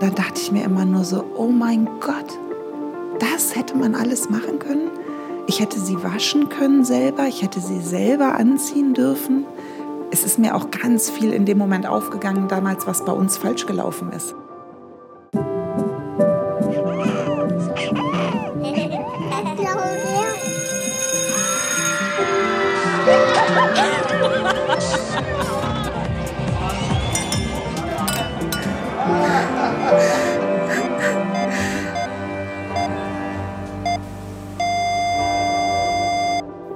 Dann dachte ich mir immer nur so, oh mein Gott, das hätte man alles machen können. Ich hätte sie waschen können selber, ich hätte sie selber anziehen dürfen. Es ist mir auch ganz viel in dem Moment aufgegangen damals, was bei uns falsch gelaufen ist.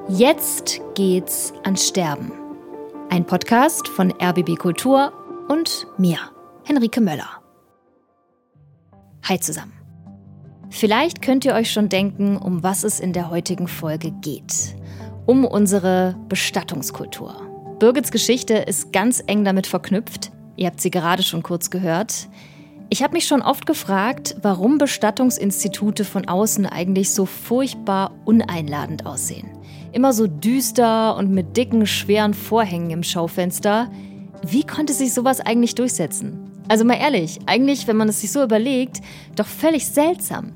Jetzt geht's ans Sterben. Ein Podcast von RBB Kultur und mir, Henrike Möller. Hi zusammen. Vielleicht könnt ihr euch schon denken, um was es in der heutigen Folge geht. Um unsere Bestattungskultur. Birgits Geschichte ist ganz eng damit verknüpft. Ihr habt sie gerade schon kurz gehört. Ich habe mich schon oft gefragt, warum Bestattungsinstitute von außen eigentlich so furchtbar uneinladend aussehen immer so düster und mit dicken, schweren Vorhängen im Schaufenster. Wie konnte sich sowas eigentlich durchsetzen? Also mal ehrlich, eigentlich, wenn man es sich so überlegt, doch völlig seltsam.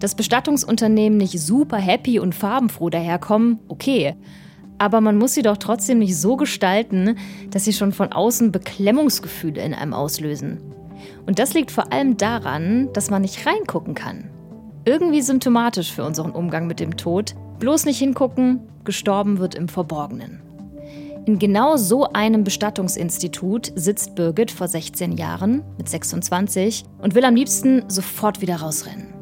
Dass Bestattungsunternehmen nicht super happy und farbenfroh daherkommen, okay. Aber man muss sie doch trotzdem nicht so gestalten, dass sie schon von außen Beklemmungsgefühle in einem auslösen. Und das liegt vor allem daran, dass man nicht reingucken kann. Irgendwie symptomatisch für unseren Umgang mit dem Tod. Bloß nicht hingucken, gestorben wird im Verborgenen. In genau so einem Bestattungsinstitut sitzt Birgit vor 16 Jahren mit 26 und will am liebsten sofort wieder rausrennen.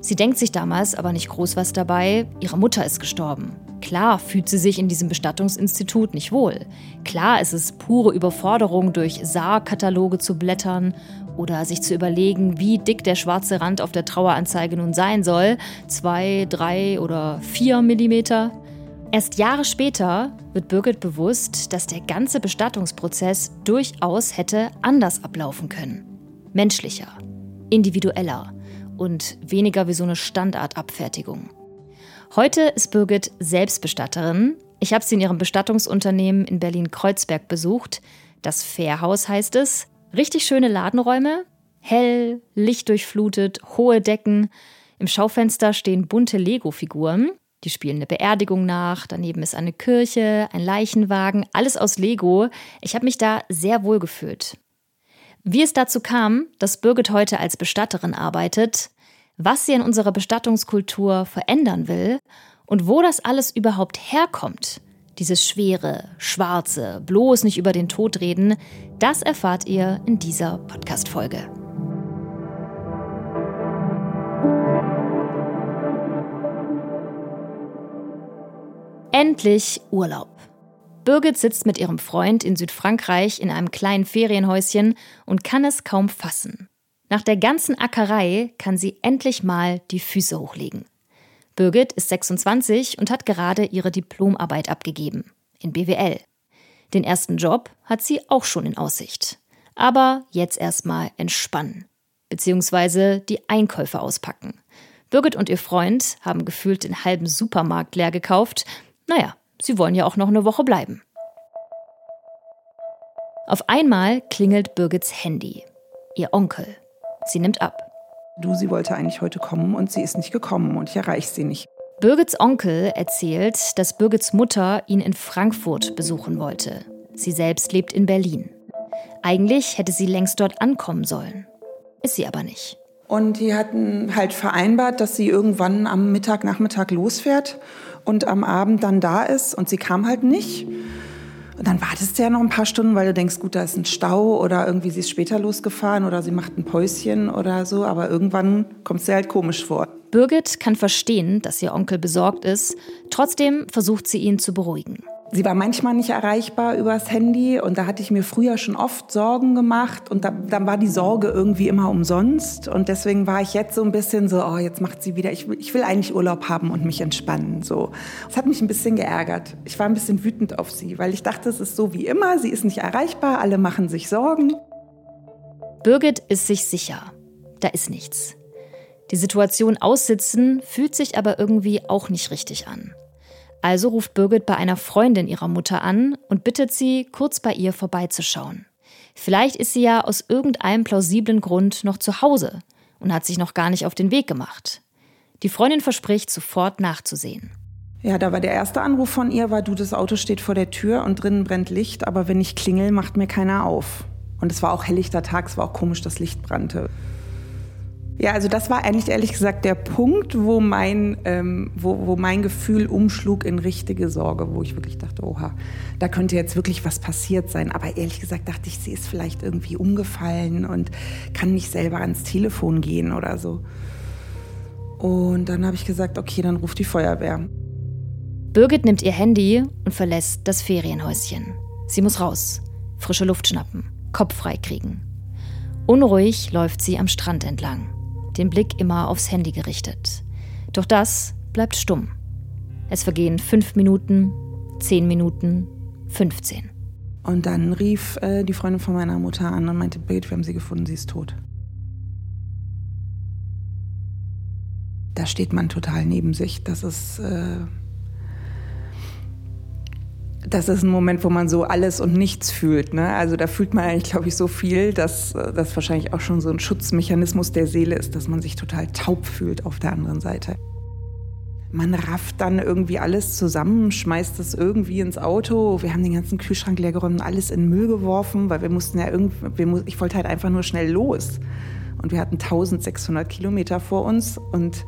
Sie denkt sich damals aber nicht groß was dabei, ihre Mutter ist gestorben. Klar fühlt sie sich in diesem Bestattungsinstitut nicht wohl. Klar ist es pure Überforderung, durch Saarkataloge zu blättern oder sich zu überlegen, wie dick der schwarze Rand auf der Traueranzeige nun sein soll. Zwei, drei oder vier Millimeter. Erst Jahre später wird Birgit bewusst, dass der ganze Bestattungsprozess durchaus hätte anders ablaufen können. Menschlicher, individueller und weniger wie so eine Standardabfertigung. Heute ist Birgit Selbstbestatterin. Ich habe sie in ihrem Bestattungsunternehmen in Berlin-Kreuzberg besucht. Das Fairhaus heißt es. Richtig schöne Ladenräume, hell, lichtdurchflutet, hohe Decken. Im Schaufenster stehen bunte Lego-Figuren. Die spielen eine Beerdigung nach, daneben ist eine Kirche, ein Leichenwagen, alles aus Lego. Ich habe mich da sehr wohl gefühlt. Wie es dazu kam, dass Birgit heute als Bestatterin arbeitet, was sie in unserer Bestattungskultur verändern will und wo das alles überhaupt herkommt, dieses schwere, schwarze, bloß nicht über den Tod reden, das erfahrt ihr in dieser Podcast-Folge. Endlich Urlaub. Birgit sitzt mit ihrem Freund in Südfrankreich in einem kleinen Ferienhäuschen und kann es kaum fassen. Nach der ganzen Ackerei kann sie endlich mal die Füße hochlegen. Birgit ist 26 und hat gerade ihre Diplomarbeit abgegeben in BWL. Den ersten Job hat sie auch schon in Aussicht. Aber jetzt erstmal entspannen. Beziehungsweise die Einkäufe auspacken. Birgit und ihr Freund haben gefühlt den halben Supermarkt leer gekauft naja, sie wollen ja auch noch eine Woche bleiben. Auf einmal klingelt Birgits Handy. Ihr Onkel. Sie nimmt ab. Du, sie wollte eigentlich heute kommen und sie ist nicht gekommen und ich erreiche sie nicht. Birgits Onkel erzählt, dass Birgits Mutter ihn in Frankfurt besuchen wollte. Sie selbst lebt in Berlin. Eigentlich hätte sie längst dort ankommen sollen. Ist sie aber nicht. Und die hatten halt vereinbart, dass sie irgendwann am Mittag, Nachmittag losfährt und am Abend dann da ist und sie kam halt nicht. Und dann wartest du ja noch ein paar Stunden, weil du denkst, gut, da ist ein Stau oder irgendwie sie ist später losgefahren oder sie macht ein Päuschen oder so, aber irgendwann kommt es dir halt komisch vor. Birgit kann verstehen, dass ihr Onkel besorgt ist, trotzdem versucht sie ihn zu beruhigen. Sie war manchmal nicht erreichbar übers Handy und da hatte ich mir früher schon oft Sorgen gemacht und da, dann war die Sorge irgendwie immer umsonst und deswegen war ich jetzt so ein bisschen so, oh, jetzt macht sie wieder, ich, ich will eigentlich Urlaub haben und mich entspannen. So, das hat mich ein bisschen geärgert. Ich war ein bisschen wütend auf sie, weil ich dachte, es ist so wie immer, sie ist nicht erreichbar, alle machen sich Sorgen. Birgit ist sich sicher, da ist nichts. Die Situation aussitzen fühlt sich aber irgendwie auch nicht richtig an. Also ruft Birgit bei einer Freundin ihrer Mutter an und bittet sie, kurz bei ihr vorbeizuschauen. Vielleicht ist sie ja aus irgendeinem plausiblen Grund noch zu Hause und hat sich noch gar nicht auf den Weg gemacht. Die Freundin verspricht, sofort nachzusehen. Ja, da war der erste Anruf von ihr, war du, das Auto steht vor der Tür und drinnen brennt Licht, aber wenn ich klingel, macht mir keiner auf. Und es war auch helllichter Tag, es war auch komisch, dass Licht brannte. Ja, also das war eigentlich ehrlich gesagt der Punkt, wo mein, ähm, wo, wo mein Gefühl umschlug in richtige Sorge, wo ich wirklich dachte, oha, da könnte jetzt wirklich was passiert sein. Aber ehrlich gesagt dachte ich, sie ist vielleicht irgendwie umgefallen und kann nicht selber ans Telefon gehen oder so. Und dann habe ich gesagt, okay, dann ruft die Feuerwehr. Birgit nimmt ihr Handy und verlässt das Ferienhäuschen. Sie muss raus, frische Luft schnappen, Kopf frei kriegen. Unruhig läuft sie am Strand entlang den Blick immer aufs Handy gerichtet. Doch das bleibt stumm. Es vergehen fünf Minuten, zehn Minuten, 15. Und dann rief äh, die Freundin von meiner Mutter an und meinte, Birgit, wir haben sie gefunden, sie ist tot. Da steht man total neben sich. Das ist... Äh das ist ein Moment, wo man so alles und nichts fühlt. Ne? Also da fühlt man eigentlich, glaube ich, so viel, dass das wahrscheinlich auch schon so ein Schutzmechanismus der Seele ist, dass man sich total taub fühlt auf der anderen Seite. Man rafft dann irgendwie alles zusammen, schmeißt es irgendwie ins Auto. Wir haben den ganzen Kühlschrank leer geräumt und alles in Müll geworfen, weil wir mussten ja irgendwie, ich wollte halt einfach nur schnell los. Und wir hatten 1600 Kilometer vor uns und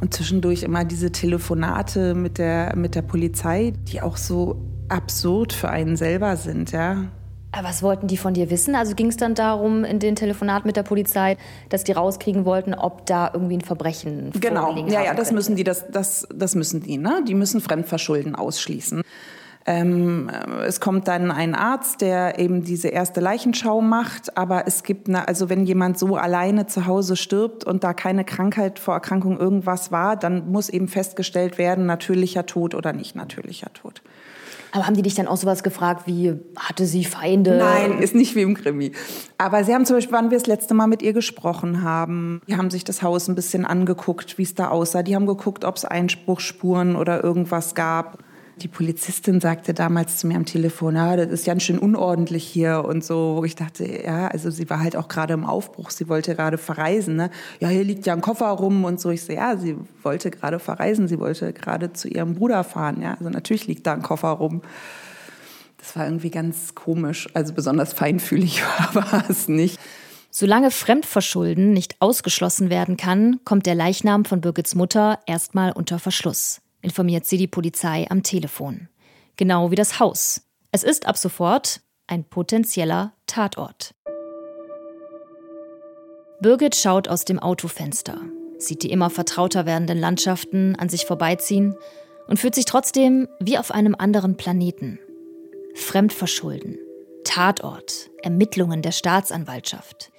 und zwischendurch immer diese Telefonate mit der, mit der Polizei, die auch so absurd für einen selber sind, ja. Aber was wollten die von dir wissen? Also ging es dann darum, in den Telefonaten mit der Polizei, dass die rauskriegen wollten, ob da irgendwie ein Verbrechen Genau, ja, ja, das müssen die, das, das, das müssen die, ne? Die müssen Fremdverschulden ausschließen. Ähm, es kommt dann ein Arzt, der eben diese erste Leichenschau macht. Aber es gibt, eine, also wenn jemand so alleine zu Hause stirbt und da keine Krankheit, vor Erkrankung irgendwas war, dann muss eben festgestellt werden, natürlicher Tod oder nicht natürlicher Tod. Aber haben die dich dann auch sowas gefragt wie, hatte sie Feinde? Nein, ist nicht wie im Krimi. Aber sie haben zum Beispiel, wann wir das letzte Mal mit ihr gesprochen haben, die haben sich das Haus ein bisschen angeguckt, wie es da aussah. Die haben geguckt, ob es Einspruchspuren oder irgendwas gab. Die Polizistin sagte damals zu mir am Telefon, ja, das ist ganz schön unordentlich hier und so, wo ich dachte, ja, also sie war halt auch gerade im Aufbruch, sie wollte gerade verreisen, ne? Ja, hier liegt ja ein Koffer rum und so. Ich so, ja, sie wollte gerade verreisen, sie wollte gerade zu ihrem Bruder fahren, ja. Also natürlich liegt da ein Koffer rum. Das war irgendwie ganz komisch, also besonders feinfühlig war es nicht. Solange Fremdverschulden nicht ausgeschlossen werden kann, kommt der Leichnam von Birgits Mutter erstmal unter Verschluss informiert sie die Polizei am Telefon. Genau wie das Haus. Es ist ab sofort ein potenzieller Tatort. Birgit schaut aus dem Autofenster, sieht die immer vertrauter werdenden Landschaften an sich vorbeiziehen und fühlt sich trotzdem wie auf einem anderen Planeten. Fremdverschulden, Tatort, Ermittlungen der Staatsanwaltschaft.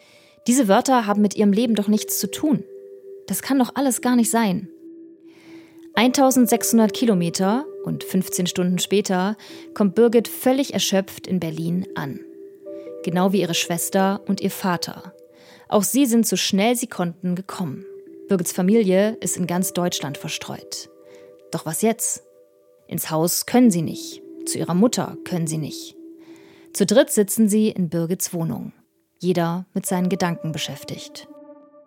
Diese Wörter haben mit ihrem Leben doch nichts zu tun. Das kann doch alles gar nicht sein. 1600 Kilometer und 15 Stunden später kommt Birgit völlig erschöpft in Berlin an. Genau wie ihre Schwester und ihr Vater. Auch sie sind so schnell sie konnten gekommen. Birgits Familie ist in ganz Deutschland verstreut. Doch was jetzt? Ins Haus können sie nicht. Zu ihrer Mutter können sie nicht. Zu dritt sitzen sie in Birgits Wohnung. Jeder mit seinen Gedanken beschäftigt.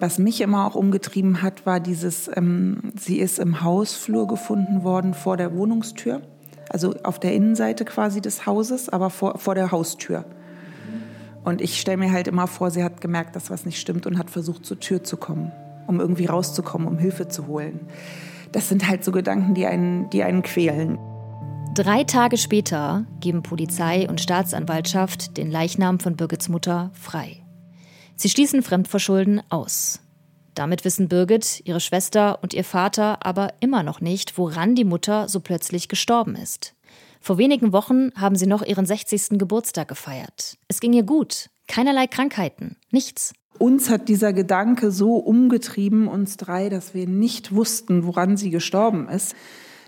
Was mich immer auch umgetrieben hat, war dieses, ähm, sie ist im Hausflur gefunden worden vor der Wohnungstür. Also auf der Innenseite quasi des Hauses, aber vor, vor der Haustür. Und ich stelle mir halt immer vor, sie hat gemerkt, dass was nicht stimmt und hat versucht, zur Tür zu kommen, um irgendwie rauszukommen, um Hilfe zu holen. Das sind halt so Gedanken, die einen, die einen quälen. Drei Tage später geben Polizei und Staatsanwaltschaft den Leichnam von Birgits Mutter frei. Sie schließen Fremdverschulden aus. Damit wissen Birgit, ihre Schwester und ihr Vater aber immer noch nicht, woran die Mutter so plötzlich gestorben ist. Vor wenigen Wochen haben sie noch ihren 60. Geburtstag gefeiert. Es ging ihr gut, keinerlei Krankheiten, nichts. Uns hat dieser Gedanke so umgetrieben, uns drei, dass wir nicht wussten, woran sie gestorben ist.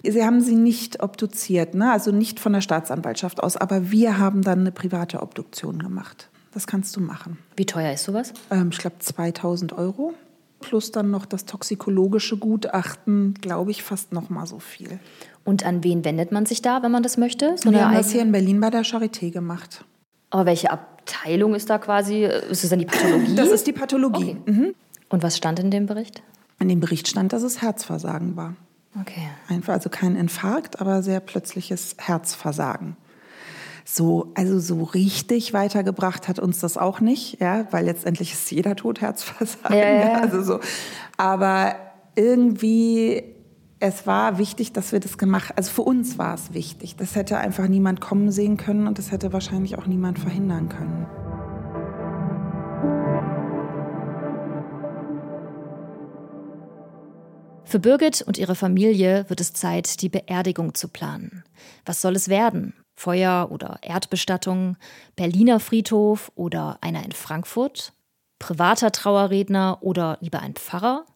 Sie haben sie nicht obduziert, ne? also nicht von der Staatsanwaltschaft aus, aber wir haben dann eine private Obduktion gemacht. Das kannst du machen. Wie teuer ist sowas? Ähm, ich glaube 2000 Euro. Plus dann noch das toxikologische Gutachten, glaube ich, fast noch mal so viel. Und an wen wendet man sich da, wenn man das möchte? So Wir haben das hier in Berlin bei der Charité gemacht. Aber welche Abteilung ist da quasi? Ist es dann die Pathologie? Das ist die Pathologie. Okay. Mhm. Und was stand in dem Bericht? In dem Bericht stand, dass es Herzversagen war. Okay. Einfach, also kein Infarkt, aber sehr plötzliches Herzversagen. So, also so richtig weitergebracht hat uns das auch nicht, ja, weil letztendlich ist jeder Tod Herzversagen. Ja, ja. Also so. Aber irgendwie, es war wichtig, dass wir das gemacht, also für uns war es wichtig. Das hätte einfach niemand kommen sehen können und das hätte wahrscheinlich auch niemand verhindern können. Für Birgit und ihre Familie wird es Zeit, die Beerdigung zu planen. Was soll es werden? Feuer- oder Erdbestattung? Berliner Friedhof oder einer in Frankfurt? Privater Trauerredner oder lieber ein Pfarrer?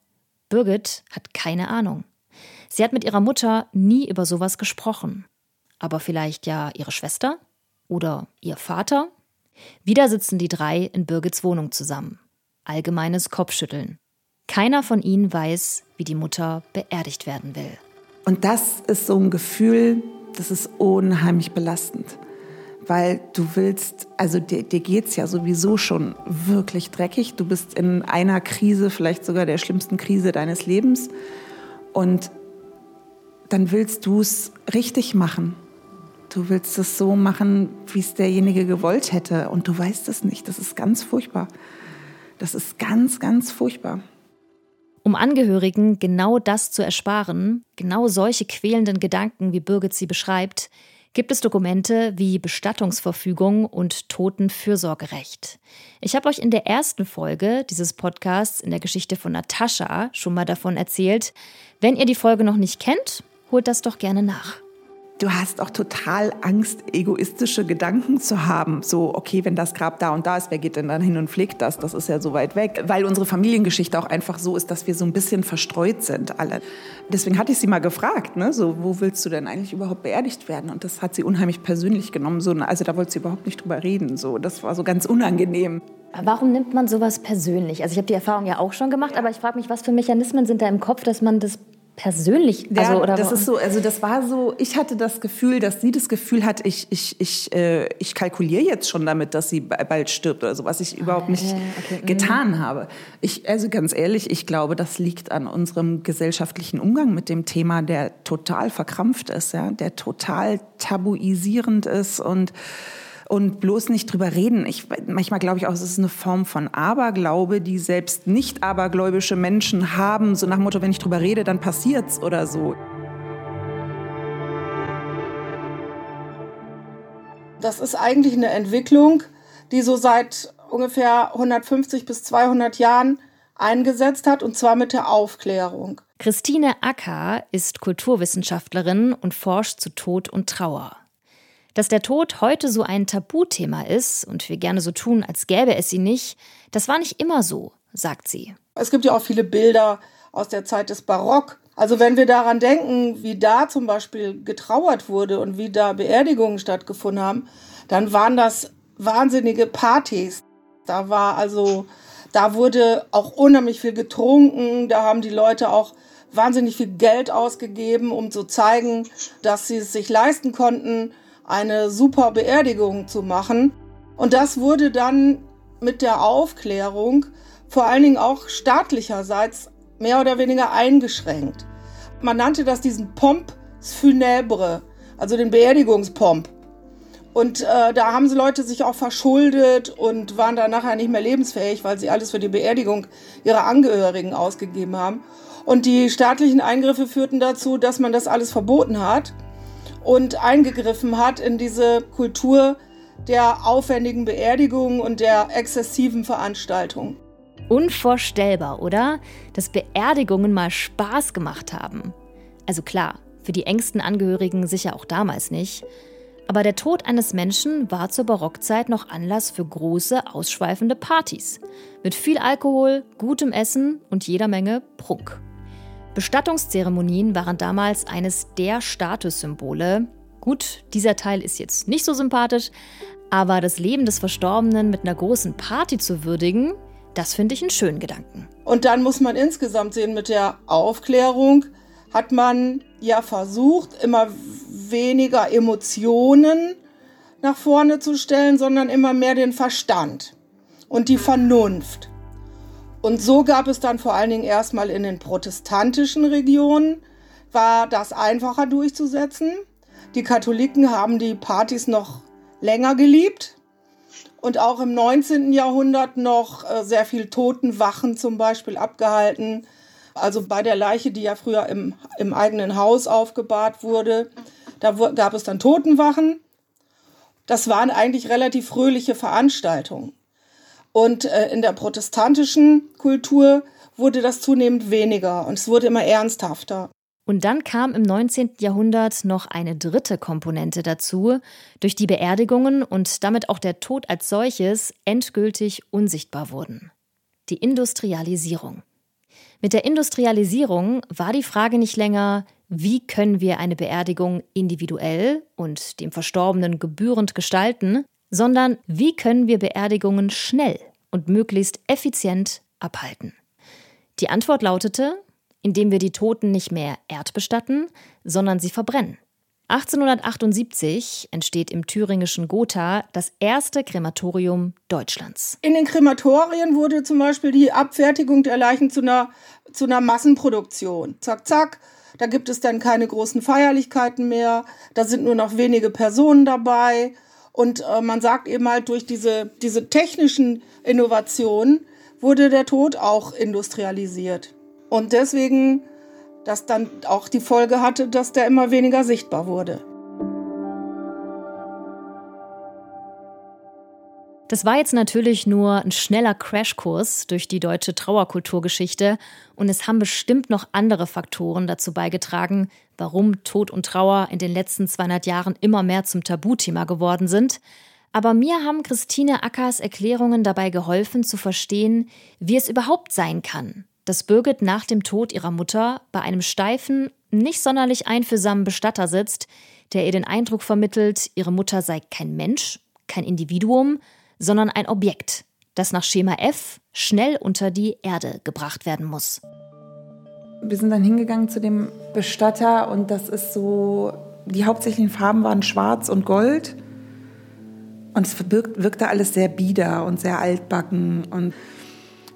Birgit hat keine Ahnung. Sie hat mit ihrer Mutter nie über sowas gesprochen. Aber vielleicht ja ihre Schwester? Oder ihr Vater? Wieder sitzen die drei in Birgits Wohnung zusammen. Allgemeines Kopfschütteln. Keiner von ihnen weiß, wie die Mutter beerdigt werden will. Und das ist so ein Gefühl, das ist unheimlich belastend. Weil du willst, also dir, dir geht es ja sowieso schon wirklich dreckig. Du bist in einer Krise, vielleicht sogar der schlimmsten Krise deines Lebens. Und dann willst du es richtig machen. Du willst es so machen, wie es derjenige gewollt hätte. Und du weißt es nicht. Das ist ganz furchtbar. Das ist ganz, ganz furchtbar. Um Angehörigen genau das zu ersparen, genau solche quälenden Gedanken, wie Birgit sie beschreibt, gibt es Dokumente wie Bestattungsverfügung und Totenfürsorgerecht. Ich habe euch in der ersten Folge dieses Podcasts in der Geschichte von Natascha schon mal davon erzählt. Wenn ihr die Folge noch nicht kennt, holt das doch gerne nach du hast auch total Angst, egoistische Gedanken zu haben. So, okay, wenn das Grab da und da ist, wer geht denn dann hin und pflegt das? Das ist ja so weit weg. Weil unsere Familiengeschichte auch einfach so ist, dass wir so ein bisschen verstreut sind, alle. Deswegen hatte ich sie mal gefragt, ne, so, wo willst du denn eigentlich überhaupt beerdigt werden? Und das hat sie unheimlich persönlich genommen. So, also da wollte sie überhaupt nicht drüber reden. So, das war so ganz unangenehm. Warum nimmt man sowas persönlich? Also ich habe die Erfahrung ja auch schon gemacht, aber ich frage mich, was für Mechanismen sind da im Kopf, dass man das persönlich? Also, ja, oder das ist so, also das war so, ich hatte das Gefühl, dass sie das Gefühl hat, ich, ich, ich, äh, ich kalkuliere jetzt schon damit, dass sie bald stirbt oder so, was ich überhaupt nicht okay. Mhm. getan habe. Ich, also ganz ehrlich, ich glaube, das liegt an unserem gesellschaftlichen Umgang mit dem Thema, der total verkrampft ist, ja, der total tabuisierend ist und und bloß nicht drüber reden. Ich, manchmal glaube ich auch, es ist eine Form von Aberglaube, die selbst nicht abergläubische Menschen haben, so nach dem Motto, wenn ich drüber rede, dann passiert's oder so. Das ist eigentlich eine Entwicklung, die so seit ungefähr 150 bis 200 Jahren eingesetzt hat, und zwar mit der Aufklärung. Christine Acker ist Kulturwissenschaftlerin und forscht zu Tod und Trauer. Dass der Tod heute so ein Tabuthema ist und wir gerne so tun, als gäbe es ihn nicht, das war nicht immer so, sagt sie. Es gibt ja auch viele Bilder aus der Zeit des Barock. Also wenn wir daran denken, wie da zum Beispiel getrauert wurde und wie da Beerdigungen stattgefunden haben, dann waren das wahnsinnige Partys. Da war also, da wurde auch unheimlich viel getrunken, da haben die Leute auch wahnsinnig viel Geld ausgegeben, um zu zeigen, dass sie es sich leisten konnten eine super Beerdigung zu machen. Und das wurde dann mit der Aufklärung vor allen Dingen auch staatlicherseits mehr oder weniger eingeschränkt. Man nannte das diesen Pomp funèbre, also den Beerdigungspomp. Und äh, da haben sie Leute sich auch verschuldet und waren dann nachher nicht mehr lebensfähig, weil sie alles für die Beerdigung ihrer Angehörigen ausgegeben haben. Und die staatlichen Eingriffe führten dazu, dass man das alles verboten hat und eingegriffen hat in diese Kultur der aufwendigen Beerdigungen und der exzessiven Veranstaltungen. Unvorstellbar, oder? Dass Beerdigungen mal Spaß gemacht haben. Also klar, für die engsten Angehörigen sicher auch damals nicht. Aber der Tod eines Menschen war zur Barockzeit noch Anlass für große, ausschweifende Partys. Mit viel Alkohol, gutem Essen und jeder Menge Prunk. Bestattungszeremonien waren damals eines der Statussymbole. Gut, dieser Teil ist jetzt nicht so sympathisch, aber das Leben des Verstorbenen mit einer großen Party zu würdigen, das finde ich einen schönen Gedanken. Und dann muss man insgesamt sehen, mit der Aufklärung hat man ja versucht, immer weniger Emotionen nach vorne zu stellen, sondern immer mehr den Verstand und die Vernunft. Und so gab es dann vor allen Dingen erstmal in den protestantischen Regionen, war das einfacher durchzusetzen. Die Katholiken haben die Partys noch länger geliebt und auch im 19. Jahrhundert noch äh, sehr viel Totenwachen zum Beispiel abgehalten. Also bei der Leiche, die ja früher im, im eigenen Haus aufgebahrt wurde, da gab es dann Totenwachen. Das waren eigentlich relativ fröhliche Veranstaltungen. Und äh, in der protestantischen Kultur wurde das zunehmend weniger und es wurde immer ernsthafter. Und dann kam im 19. Jahrhundert noch eine dritte Komponente dazu, durch die Beerdigungen und damit auch der Tod als solches endgültig unsichtbar wurden. Die Industrialisierung. Mit der Industrialisierung war die Frage nicht länger, wie können wir eine Beerdigung individuell und dem Verstorbenen gebührend gestalten, sondern wie können wir Beerdigungen schnell und möglichst effizient abhalten. Die Antwort lautete, indem wir die Toten nicht mehr erdbestatten, sondern sie verbrennen. 1878 entsteht im thüringischen Gotha das erste Krematorium Deutschlands. In den Krematorien wurde zum Beispiel die Abfertigung der Leichen zu einer, zu einer Massenproduktion. Zack, zack. Da gibt es dann keine großen Feierlichkeiten mehr. Da sind nur noch wenige Personen dabei. Und äh, man sagt eben halt, durch diese, diese technischen Innovationen wurde der Tod auch industrialisiert. Und deswegen, dass dann auch die Folge hatte, dass der immer weniger sichtbar wurde. Das war jetzt natürlich nur ein schneller Crashkurs durch die deutsche Trauerkulturgeschichte und es haben bestimmt noch andere Faktoren dazu beigetragen, warum Tod und Trauer in den letzten 200 Jahren immer mehr zum Tabuthema geworden sind. Aber mir haben Christine Ackers Erklärungen dabei geholfen zu verstehen, wie es überhaupt sein kann, dass Birgit nach dem Tod ihrer Mutter bei einem steifen, nicht sonderlich einfühlsamen Bestatter sitzt, der ihr den Eindruck vermittelt, ihre Mutter sei kein Mensch, kein Individuum, sondern ein Objekt, das nach Schema F schnell unter die Erde gebracht werden muss. Wir sind dann hingegangen zu dem Bestatter und das ist so, die hauptsächlichen Farben waren schwarz und gold. Und es wirkte alles sehr bieder und sehr altbacken und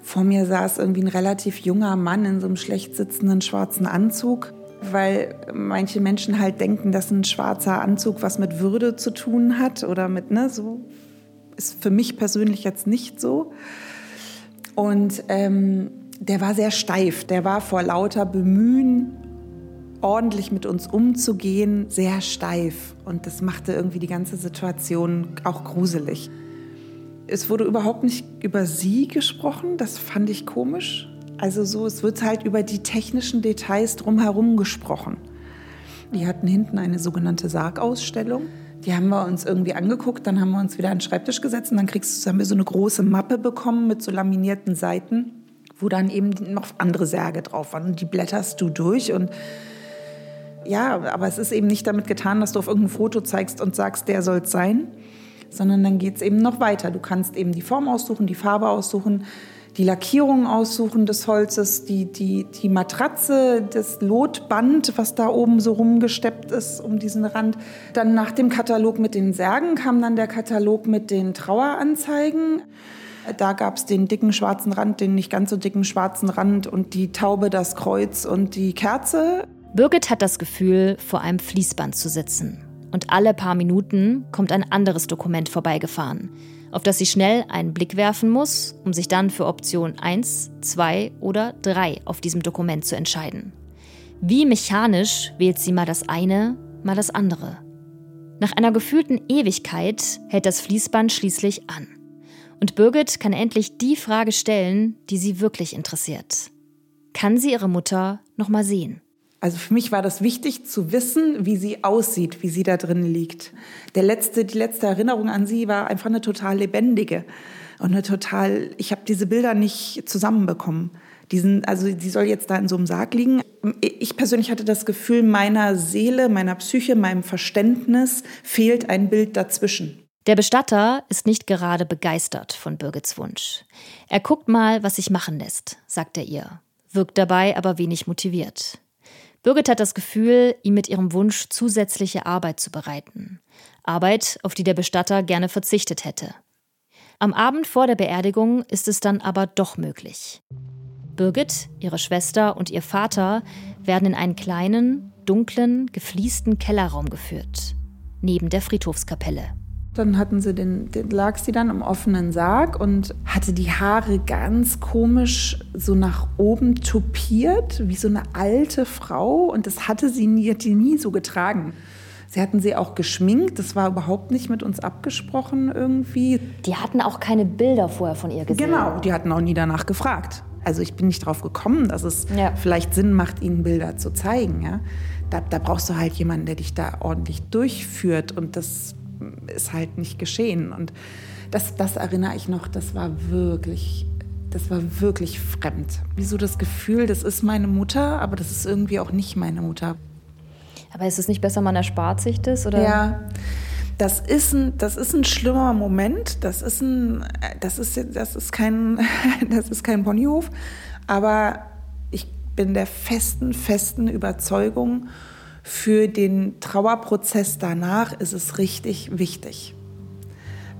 vor mir saß irgendwie ein relativ junger Mann in so einem schlecht sitzenden schwarzen Anzug, weil manche Menschen halt denken, dass ein schwarzer Anzug was mit Würde zu tun hat oder mit, ne, so ist für mich persönlich jetzt nicht so. Und ähm, der war sehr steif, der war vor lauter Bemühen, ordentlich mit uns umzugehen, sehr steif. Und das machte irgendwie die ganze Situation auch gruselig. Es wurde überhaupt nicht über sie gesprochen, das fand ich komisch. Also so, es wird halt über die technischen Details drumherum gesprochen. Die hatten hinten eine sogenannte Sargausstellung. Die haben wir uns irgendwie angeguckt, dann haben wir uns wieder an den Schreibtisch gesetzt und dann kriegst du, haben wir so eine große Mappe bekommen mit so laminierten Seiten, wo dann eben noch andere Särge drauf waren. Und die blätterst du durch und ja, aber es ist eben nicht damit getan, dass du auf irgendein Foto zeigst und sagst, der soll es sein, sondern dann geht es eben noch weiter. Du kannst eben die Form aussuchen, die Farbe aussuchen, die Lackierung aussuchen des Holzes, die, die, die Matratze, das Lotband, was da oben so rumgesteppt ist um diesen Rand. Dann nach dem Katalog mit den Särgen kam dann der Katalog mit den Traueranzeigen. Da gab es den dicken schwarzen Rand, den nicht ganz so dicken schwarzen Rand und die Taube, das Kreuz und die Kerze. Birgit hat das Gefühl, vor einem Fließband zu sitzen und alle paar Minuten kommt ein anderes Dokument vorbeigefahren, auf das sie schnell einen Blick werfen muss, um sich dann für Option 1, 2 oder 3 auf diesem Dokument zu entscheiden. Wie mechanisch wählt sie mal das eine, mal das andere. Nach einer gefühlten Ewigkeit hält das Fließband schließlich an. Und Birgit kann endlich die Frage stellen, die sie wirklich interessiert. Kann sie ihre Mutter noch mal sehen? Also für mich war das wichtig zu wissen, wie sie aussieht, wie sie da drin liegt. Der letzte, die letzte Erinnerung an sie war einfach eine total lebendige und eine total. Ich habe diese Bilder nicht zusammenbekommen. Diesen, also die soll jetzt da in so einem Sarg liegen. Ich persönlich hatte das Gefühl, meiner Seele, meiner Psyche, meinem Verständnis fehlt ein Bild dazwischen. Der Bestatter ist nicht gerade begeistert von Birgits Wunsch. Er guckt mal, was sich machen lässt, sagt er ihr, wirkt dabei aber wenig motiviert. Birgit hat das Gefühl, ihm mit ihrem Wunsch zusätzliche Arbeit zu bereiten. Arbeit, auf die der Bestatter gerne verzichtet hätte. Am Abend vor der Beerdigung ist es dann aber doch möglich. Birgit, ihre Schwester und ihr Vater werden in einen kleinen, dunklen, gefliesten Kellerraum geführt, neben der Friedhofskapelle. Dann hatten sie den, den, lag sie dann im offenen Sarg und hatte die Haare ganz komisch so nach oben tupiert, wie so eine alte Frau. Und das hatte sie nie, hat die nie so getragen. Sie hatten sie auch geschminkt, das war überhaupt nicht mit uns abgesprochen irgendwie. Die hatten auch keine Bilder vorher von ihr gesehen. Genau, die hatten auch nie danach gefragt. Also ich bin nicht drauf gekommen, dass es ja. vielleicht Sinn macht, ihnen Bilder zu zeigen. Ja? Da, da brauchst du halt jemanden, der dich da ordentlich durchführt und das ist halt nicht geschehen. Und das, das erinnere ich noch, das war wirklich, das war wirklich fremd. Wie so das Gefühl, das ist meine Mutter, aber das ist irgendwie auch nicht meine Mutter. Aber ist es nicht besser, man erspart sich das? Oder? Ja. Das ist, ein, das ist ein schlimmer Moment. Das ist, ein, das ist, das ist, kein, das ist kein Ponyhof. Aber ich bin der festen, festen Überzeugung, für den Trauerprozess danach ist es richtig wichtig.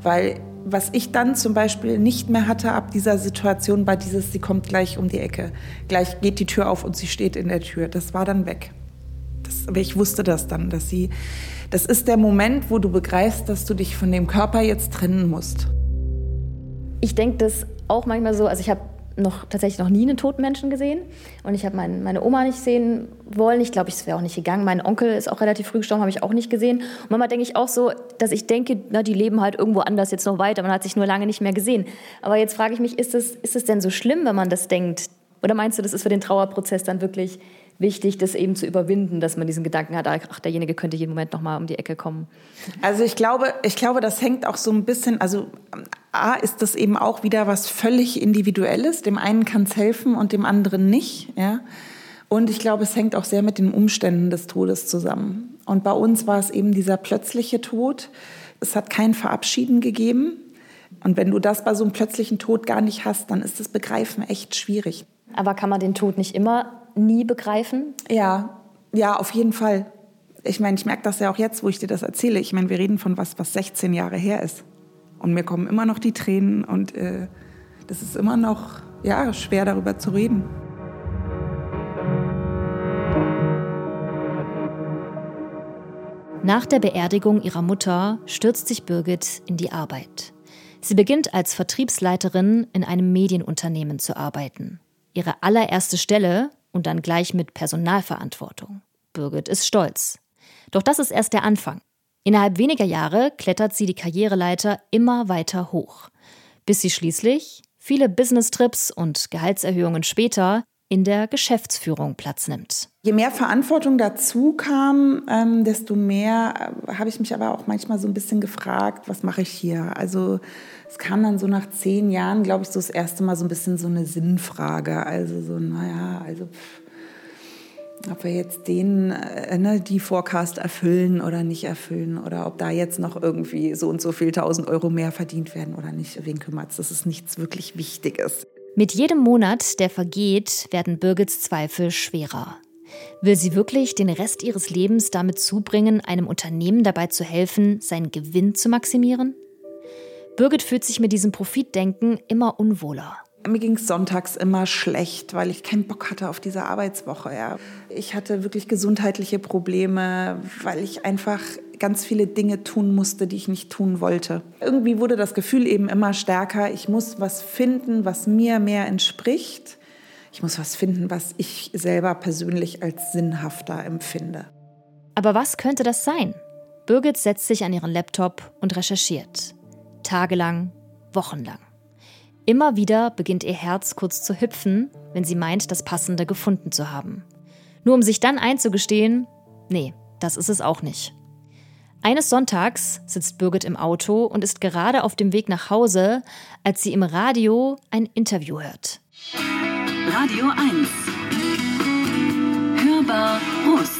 Weil was ich dann zum Beispiel nicht mehr hatte ab dieser Situation, war dieses, sie kommt gleich um die Ecke. Gleich geht die Tür auf und sie steht in der Tür. Das war dann weg. Das, aber ich wusste das dann, dass sie, das ist der Moment, wo du begreifst, dass du dich von dem Körper jetzt trennen musst. Ich denke das auch manchmal so, also ich habe noch tatsächlich noch nie einen toten Menschen gesehen. Und ich habe mein, meine Oma nicht sehen wollen. Ich glaube, es wäre auch nicht gegangen. Mein Onkel ist auch relativ früh gestorben, habe ich auch nicht gesehen. Und manchmal denke ich auch so, dass ich denke, na, die leben halt irgendwo anders jetzt noch weiter. Man hat sich nur lange nicht mehr gesehen. Aber jetzt frage ich mich, ist es, ist denn so schlimm, wenn man das denkt? Oder meinst du, das ist für den Trauerprozess dann wirklich wichtig, das eben zu überwinden, dass man diesen Gedanken hat, ach, derjenige könnte jeden Moment noch mal um die Ecke kommen. Also ich glaube, ich glaube, das hängt auch so ein bisschen, also A ist das eben auch wieder was völlig Individuelles. Dem einen kann es helfen und dem anderen nicht, ja. Und ich glaube, es hängt auch sehr mit den Umständen des Todes zusammen. Und bei uns war es eben dieser plötzliche Tod. Es hat kein Verabschieden gegeben. Und wenn du das bei so einem plötzlichen Tod gar nicht hast, dann ist das Begreifen echt schwierig. Aber kann man den Tod nicht immer nie begreifen? Ja, ja, auf jeden Fall. Ich meine, ich merke das ja auch jetzt, wo ich dir das erzähle. Ich meine, wir reden von was, was 16 Jahre her ist. Und mir kommen immer noch die Tränen und äh, das ist immer noch ja, schwer darüber zu reden. Nach der Beerdigung ihrer Mutter stürzt sich Birgit in die Arbeit. Sie beginnt als Vertriebsleiterin in einem Medienunternehmen zu arbeiten. Ihre allererste Stelle und dann gleich mit Personalverantwortung. Birgit ist stolz. Doch das ist erst der Anfang. Innerhalb weniger Jahre klettert sie die Karriereleiter immer weiter hoch, bis sie schließlich, viele Business-Trips und Gehaltserhöhungen später, in der Geschäftsführung Platz nimmt. Je mehr Verantwortung dazu kam, ähm, desto mehr äh, habe ich mich aber auch manchmal so ein bisschen gefragt, was mache ich hier? Also es kam dann so nach zehn Jahren, glaube ich, so das erste Mal so ein bisschen so eine Sinnfrage. Also so, naja, also ob wir jetzt den, äh, ne, die Forecast erfüllen oder nicht erfüllen oder ob da jetzt noch irgendwie so und so viel tausend Euro mehr verdient werden oder nicht. Wen kümmert es? Das ist nichts wirklich Wichtiges. Mit jedem Monat, der vergeht, werden Birgits Zweifel schwerer. Will sie wirklich den Rest ihres Lebens damit zubringen, einem Unternehmen dabei zu helfen, seinen Gewinn zu maximieren? Birgit fühlt sich mit diesem Profitdenken immer unwohler. Mir ging es sonntags immer schlecht, weil ich keinen Bock hatte auf diese Arbeitswoche. Ja. Ich hatte wirklich gesundheitliche Probleme, weil ich einfach ganz viele Dinge tun musste, die ich nicht tun wollte. Irgendwie wurde das Gefühl eben immer stärker, ich muss was finden, was mir mehr entspricht. Ich muss was finden, was ich selber persönlich als sinnhafter empfinde. Aber was könnte das sein? Birgit setzt sich an ihren Laptop und recherchiert. Tagelang, wochenlang. Immer wieder beginnt ihr Herz kurz zu hüpfen, wenn sie meint, das Passende gefunden zu haben. Nur um sich dann einzugestehen, nee, das ist es auch nicht. Eines Sonntags sitzt Birgit im Auto und ist gerade auf dem Weg nach Hause, als sie im Radio ein Interview hört. Radio 1. Hörbar Rust.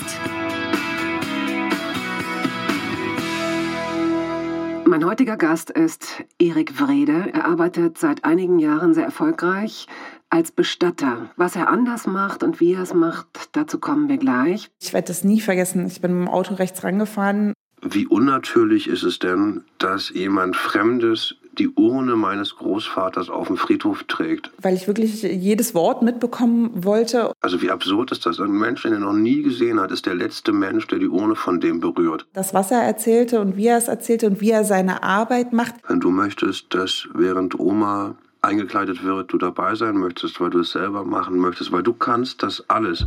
Mein heutiger Gast ist Erik Wrede. Er arbeitet seit einigen Jahren sehr erfolgreich als Bestatter. Was er anders macht und wie er es macht, dazu kommen wir gleich. Ich werde das nie vergessen. Ich bin mit dem Auto rechts rangefahren wie unnatürlich ist es denn, dass jemand Fremdes die Urne meines Großvaters auf dem Friedhof trägt. Weil ich wirklich jedes Wort mitbekommen wollte. Also wie absurd ist das? Ein Mensch, den er noch nie gesehen hat, ist der letzte Mensch, der die Urne von dem berührt. Das, was er erzählte und wie er es erzählte und wie er seine Arbeit macht. Wenn du möchtest, dass während Oma eingekleidet wird, du dabei sein möchtest, weil du es selber machen möchtest, weil du kannst das alles.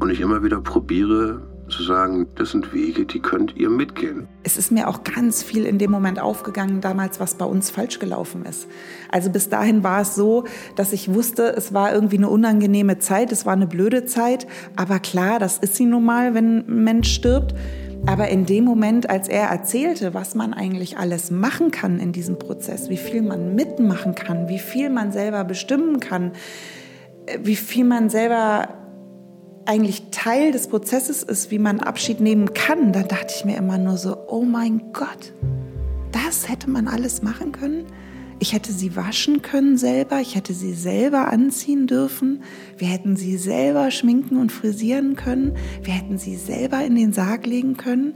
Und ich immer wieder probiere, zu sagen, das sind Wege, die könnt ihr mitgehen. Es ist mir auch ganz viel in dem Moment aufgegangen damals, was bei uns falsch gelaufen ist. Also bis dahin war es so, dass ich wusste, es war irgendwie eine unangenehme Zeit, es war eine blöde Zeit, aber klar, das ist sie nun mal, wenn ein Mensch stirbt. Aber in dem Moment, als er erzählte, was man eigentlich alles machen kann in diesem Prozess, wie viel man mitmachen kann, wie viel man selber bestimmen kann, wie viel man selber eigentlich Teil des Prozesses ist, wie man Abschied nehmen kann, dann dachte ich mir immer nur so, oh mein Gott, das hätte man alles machen können. Ich hätte sie waschen können selber, ich hätte sie selber anziehen dürfen, wir hätten sie selber schminken und frisieren können, wir hätten sie selber in den Sarg legen können,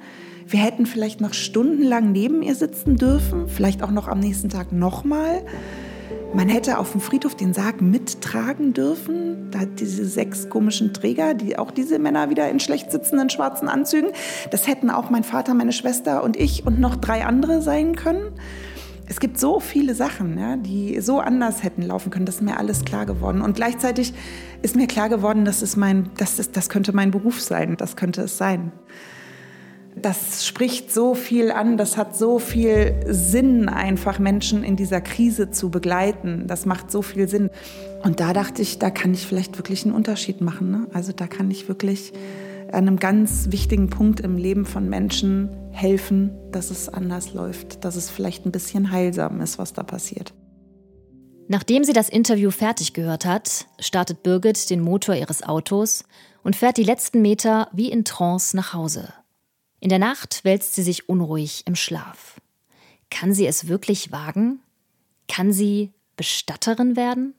wir hätten vielleicht noch stundenlang neben ihr sitzen dürfen, vielleicht auch noch am nächsten Tag nochmal. Man hätte auf dem Friedhof den Sarg mittragen dürfen. Da hat diese sechs komischen Träger, die auch diese Männer wieder in schlecht sitzenden schwarzen Anzügen. Das hätten auch mein Vater, meine Schwester und ich und noch drei andere sein können. Es gibt so viele Sachen, ja, die so anders hätten laufen können. Das ist mir alles klar geworden. Und gleichzeitig ist mir klar geworden, dass es mein, das, ist, das könnte mein Beruf sein. Das könnte es sein das spricht so viel an, das hat so viel Sinn, einfach Menschen in dieser Krise zu begleiten. Das macht so viel Sinn. Und da dachte ich, da kann ich vielleicht wirklich einen Unterschied machen. Ne? Also da kann ich wirklich an einem ganz wichtigen Punkt im Leben von Menschen helfen, dass es anders läuft, dass es vielleicht ein bisschen heilsam ist, was da passiert. Nachdem sie das Interview fertig gehört hat, startet Birgit den Motor ihres Autos und fährt die letzten Meter wie in Trance nach Hause. In der Nacht wälzt sie sich unruhig im Schlaf. Kann sie es wirklich wagen? Kann sie Bestatterin werden?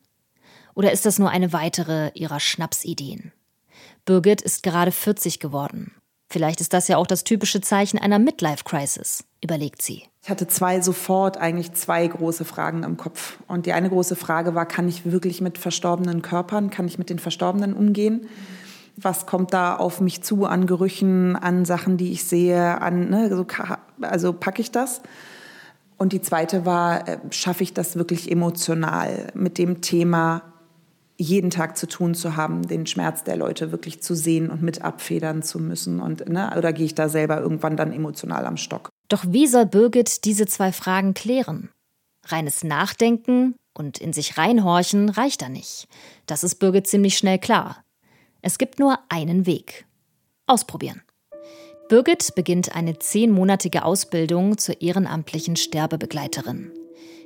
Oder ist das nur eine weitere ihrer Schnapsideen? Birgit ist gerade 40 geworden. Vielleicht ist das ja auch das typische Zeichen einer Midlife-Crisis, überlegt sie. Ich hatte zwei sofort eigentlich zwei große Fragen im Kopf. Und die eine große Frage war, kann ich wirklich mit verstorbenen Körpern, kann ich mit den Verstorbenen umgehen? Was kommt da auf mich zu an Gerüchen, an Sachen, die ich sehe, an, ne, so, also packe ich das. Und die zweite war, äh, schaffe ich das wirklich emotional mit dem Thema jeden Tag zu tun zu haben, den Schmerz der Leute wirklich zu sehen und mit abfedern zu müssen. Und, ne, oder gehe ich da selber irgendwann dann emotional am Stock? Doch wie soll Birgit diese zwei Fragen klären? Reines Nachdenken und in sich reinhorchen reicht da nicht. Das ist Birgit ziemlich schnell klar. Es gibt nur einen Weg. Ausprobieren. Birgit beginnt eine zehnmonatige Ausbildung zur ehrenamtlichen Sterbebegleiterin.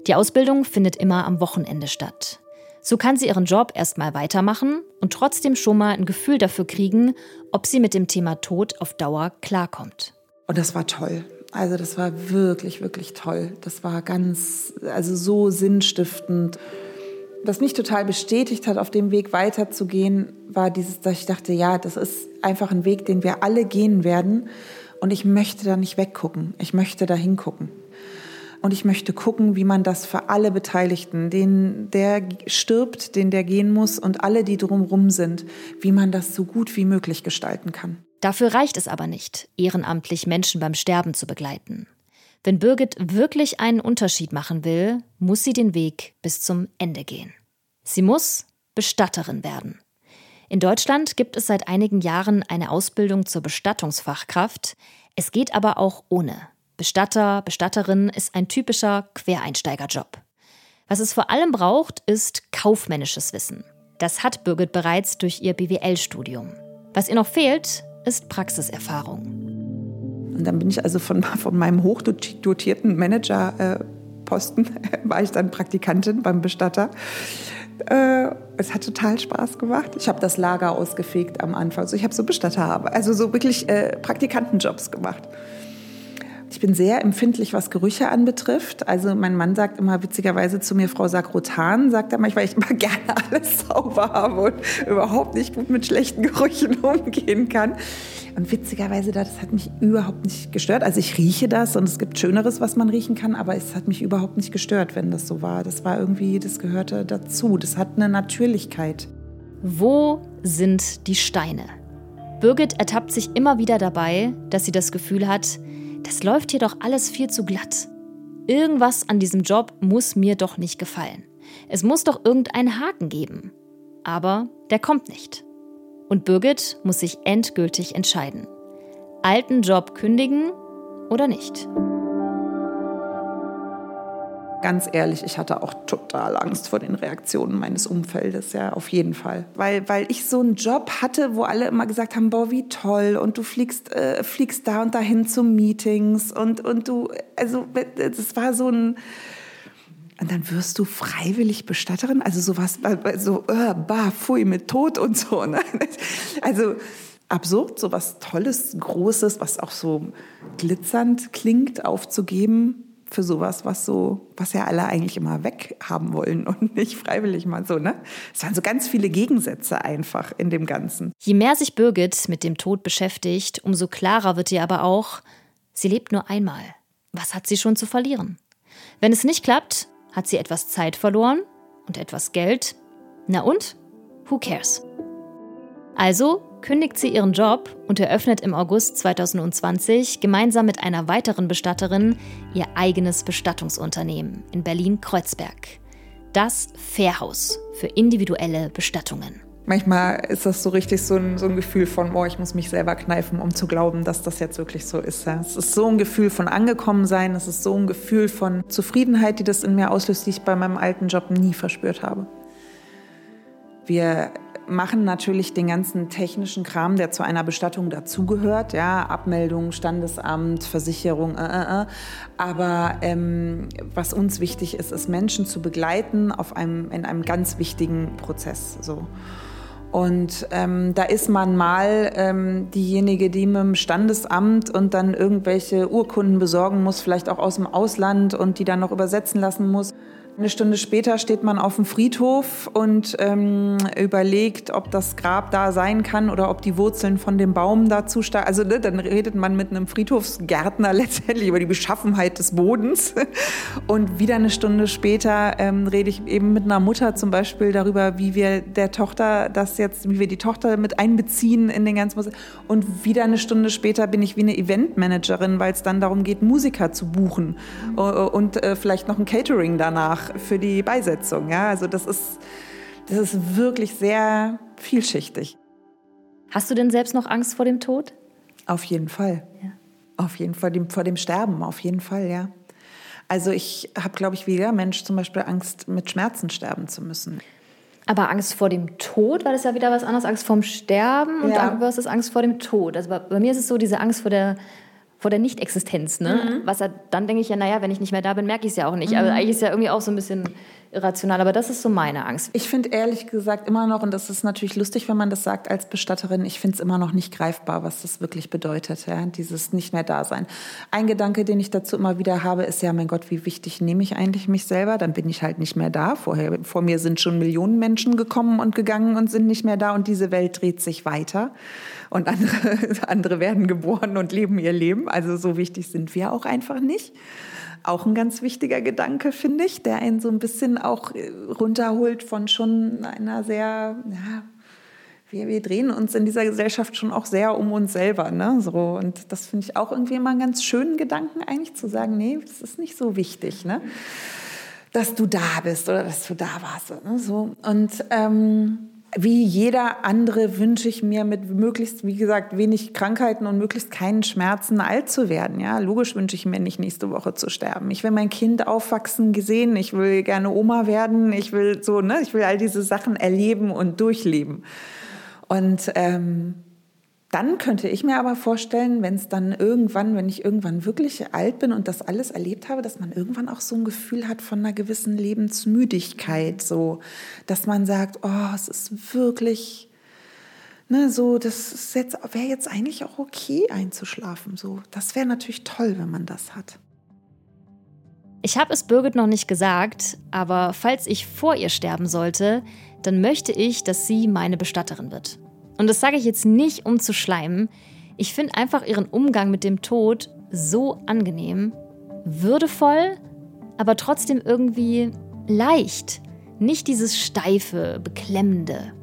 Die Ausbildung findet immer am Wochenende statt. So kann sie ihren Job erstmal weitermachen und trotzdem schon mal ein Gefühl dafür kriegen, ob sie mit dem Thema Tod auf Dauer klarkommt. Und das war toll. Also das war wirklich, wirklich toll. Das war ganz, also so sinnstiftend was mich total bestätigt hat, auf dem Weg weiterzugehen, war dieses, dass ich dachte, ja, das ist einfach ein Weg, den wir alle gehen werden. Und ich möchte da nicht weggucken. Ich möchte da hingucken. Und ich möchte gucken, wie man das für alle Beteiligten, den der stirbt, den der gehen muss und alle, die drumherum sind, wie man das so gut wie möglich gestalten kann. Dafür reicht es aber nicht, ehrenamtlich Menschen beim Sterben zu begleiten. Wenn Birgit wirklich einen Unterschied machen will, muss sie den Weg bis zum Ende gehen. Sie muss Bestatterin werden. In Deutschland gibt es seit einigen Jahren eine Ausbildung zur Bestattungsfachkraft. Es geht aber auch ohne. Bestatter, Bestatterin ist ein typischer Quereinsteigerjob. Was es vor allem braucht, ist kaufmännisches Wissen. Das hat Birgit bereits durch ihr BWL-Studium. Was ihr noch fehlt, ist Praxiserfahrung. Und dann bin ich also von, von meinem hochdotierten Managerposten, äh, war ich dann Praktikantin beim Bestatter. Äh, es hat total Spaß gemacht. Ich habe das Lager ausgefegt am Anfang. Also ich habe so Bestatter, also so wirklich äh, Praktikantenjobs gemacht. Ich bin sehr empfindlich, was Gerüche anbetrifft. Also mein Mann sagt immer witzigerweise zu mir, Frau Sakrotan, sagt er manchmal, ich immer gerne alles sauber habe und überhaupt nicht gut mit schlechten Gerüchen umgehen kann. Und witzigerweise, das hat mich überhaupt nicht gestört. Also ich rieche das und es gibt Schöneres, was man riechen kann, aber es hat mich überhaupt nicht gestört, wenn das so war. Das war irgendwie, das gehörte dazu. Das hat eine Natürlichkeit. Wo sind die Steine? Birgit ertappt sich immer wieder dabei, dass sie das Gefühl hat, das läuft hier doch alles viel zu glatt. Irgendwas an diesem Job muss mir doch nicht gefallen. Es muss doch irgendeinen Haken geben. Aber der kommt nicht. Und Birgit muss sich endgültig entscheiden. Alten Job kündigen oder nicht? Ganz ehrlich, ich hatte auch total Angst vor den Reaktionen meines Umfeldes, ja, auf jeden Fall. Weil, weil ich so einen Job hatte, wo alle immer gesagt haben, boah, wie toll und du fliegst, äh, fliegst da und dahin zu Meetings und, und du, also das war so ein, und dann wirst du freiwillig Bestatterin, also sowas, so, äh, bah, pfui, mit Tod und so. Ne? Also absurd, sowas Tolles, Großes, was auch so glitzernd klingt, aufzugeben für sowas, was so, was ja alle eigentlich immer weghaben wollen und nicht freiwillig mal so, ne? Es waren so ganz viele Gegensätze einfach in dem Ganzen. Je mehr sich Birgit mit dem Tod beschäftigt, umso klarer wird ihr aber auch, sie lebt nur einmal. Was hat sie schon zu verlieren? Wenn es nicht klappt, hat sie etwas Zeit verloren und etwas Geld. Na und? Who cares? Also kündigt sie ihren Job und eröffnet im August 2020 gemeinsam mit einer weiteren Bestatterin ihr eigenes Bestattungsunternehmen in Berlin-Kreuzberg. Das Fairhaus für individuelle Bestattungen. Manchmal ist das so richtig so ein, so ein Gefühl von, oh, ich muss mich selber kneifen, um zu glauben, dass das jetzt wirklich so ist. Es ist so ein Gefühl von angekommen sein, es ist so ein Gefühl von Zufriedenheit, die das in mir auslöst, die ich bei meinem alten Job nie verspürt habe. Wir machen natürlich den ganzen technischen Kram, der zu einer Bestattung dazugehört, ja, Abmeldung, Standesamt, Versicherung, äh, äh, äh. aber ähm, was uns wichtig ist, ist Menschen zu begleiten auf einem, in einem ganz wichtigen Prozess. So. Und ähm, da ist man mal ähm, diejenige, die mit dem Standesamt und dann irgendwelche Urkunden besorgen muss, vielleicht auch aus dem Ausland und die dann noch übersetzen lassen muss. Eine Stunde später steht man auf dem Friedhof und ähm, überlegt, ob das Grab da sein kann oder ob die Wurzeln von dem Baum dazu stark. Also ne, dann redet man mit einem Friedhofsgärtner letztendlich über die Beschaffenheit des Bodens. Und wieder eine Stunde später ähm, rede ich eben mit einer Mutter zum Beispiel darüber, wie wir der Tochter das jetzt, wie wir die Tochter mit einbeziehen in den ganzen Prozess. Und wieder eine Stunde später bin ich wie eine Eventmanagerin, weil es dann darum geht, Musiker zu buchen und äh, vielleicht noch ein Catering danach für die Beisetzung. Ja? Also das ist, das ist wirklich sehr vielschichtig. Hast du denn selbst noch Angst vor dem Tod? Auf jeden Fall. Ja. Auf jeden Fall, vor dem Sterben, auf jeden Fall, ja. Also ich habe, glaube ich, wie jeder Mensch zum Beispiel Angst, mit Schmerzen sterben zu müssen. Aber Angst vor dem Tod, weil das ja wieder was anderes, Angst vorm Sterben und ja. versus Angst vor dem Tod. Also bei, bei, mir ist es so diese Angst vor der vor der Nichtexistenz. Ne? Mhm. Was dann denke ich ja, naja, wenn ich nicht mehr da bin, merke ich es ja auch nicht. Mhm. Aber eigentlich ist ja irgendwie auch so ein bisschen irrational. Aber das ist so meine Angst. Ich finde ehrlich gesagt immer noch, und das ist natürlich lustig, wenn man das sagt als Bestatterin, ich finde es immer noch nicht greifbar, was das wirklich bedeutet, ja? dieses nicht mehr da sein. Ein Gedanke, den ich dazu immer wieder habe, ist ja, mein Gott, wie wichtig nehme ich eigentlich mich selber? Dann bin ich halt nicht mehr da. Vorher, vor mir sind schon Millionen Menschen gekommen und gegangen und sind nicht mehr da und diese Welt dreht sich weiter und andere, andere werden geboren und leben ihr Leben. Also so wichtig sind wir auch einfach nicht. Auch ein ganz wichtiger Gedanke, finde ich, der einen so ein bisschen auch äh, runterholt von schon einer sehr, ja, wir, wir drehen uns in dieser Gesellschaft schon auch sehr um uns selber. Ne? So, und das finde ich auch irgendwie immer einen ganz schönen Gedanken, eigentlich zu sagen, nee, das ist nicht so wichtig. Ne? dass du da bist oder dass du da warst. Ne? So. Und ähm, wie jeder andere wünsche ich mir mit möglichst, wie gesagt, wenig Krankheiten und möglichst keinen Schmerzen alt zu werden. Ja, logisch wünsche ich mir nicht nächste Woche zu sterben. Ich will mein Kind aufwachsen gesehen. Ich will gerne Oma werden. Ich will so, ne, ich will all diese Sachen erleben und durchleben. Und ähm, dann könnte ich mir aber vorstellen, wenn es dann irgendwann, wenn ich irgendwann wirklich alt bin und das alles erlebt habe, dass man irgendwann auch so ein Gefühl hat von einer gewissen Lebensmüdigkeit, so, dass man sagt, oh, es ist wirklich ne, so, das wäre jetzt eigentlich auch okay einzuschlafen. So, das wäre natürlich toll, wenn man das hat. Ich habe es Birgit noch nicht gesagt, aber falls ich vor ihr sterben sollte, dann möchte ich, dass sie meine Bestatterin wird. Und das sage ich jetzt nicht, um zu schleimen. Ich finde einfach ihren Umgang mit dem Tod so angenehm, würdevoll, aber trotzdem irgendwie leicht. Nicht dieses steife, beklemmende.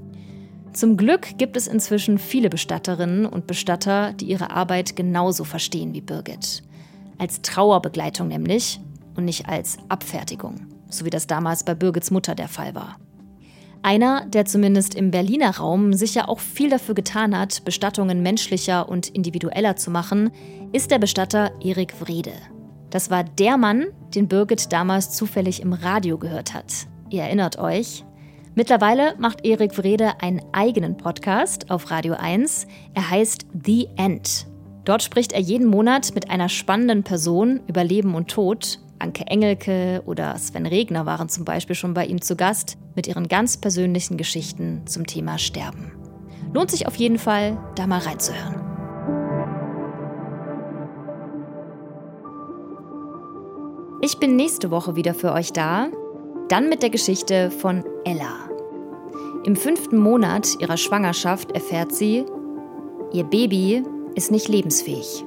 Zum Glück gibt es inzwischen viele Bestatterinnen und Bestatter, die ihre Arbeit genauso verstehen wie Birgit. Als Trauerbegleitung nämlich und nicht als Abfertigung, so wie das damals bei Birgits Mutter der Fall war. Einer, der zumindest im Berliner Raum sicher auch viel dafür getan hat, Bestattungen menschlicher und individueller zu machen, ist der Bestatter Erik Wrede. Das war der Mann, den Birgit damals zufällig im Radio gehört hat. Ihr erinnert euch? Mittlerweile macht Erik Wrede einen eigenen Podcast auf Radio 1. Er heißt The End. Dort spricht er jeden Monat mit einer spannenden Person über Leben und Tod. Anke Engelke oder Sven Regner waren zum Beispiel schon bei ihm zu Gast mit ihren ganz persönlichen Geschichten zum Thema Sterben. Lohnt sich auf jeden Fall, da mal reinzuhören. Ich bin nächste Woche wieder für euch da, dann mit der Geschichte von Ella. Im fünften Monat ihrer Schwangerschaft erfährt sie, ihr Baby ist nicht lebensfähig.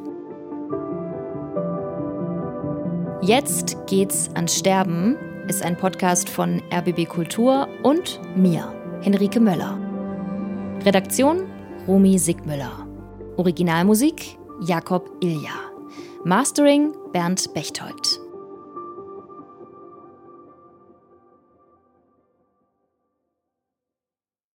Jetzt geht's ans Sterben ist ein Podcast von RBB Kultur und mir, Henrike Möller. Redaktion Romy Sigmüller. Originalmusik Jakob Ilja. Mastering Bernd Bechtold.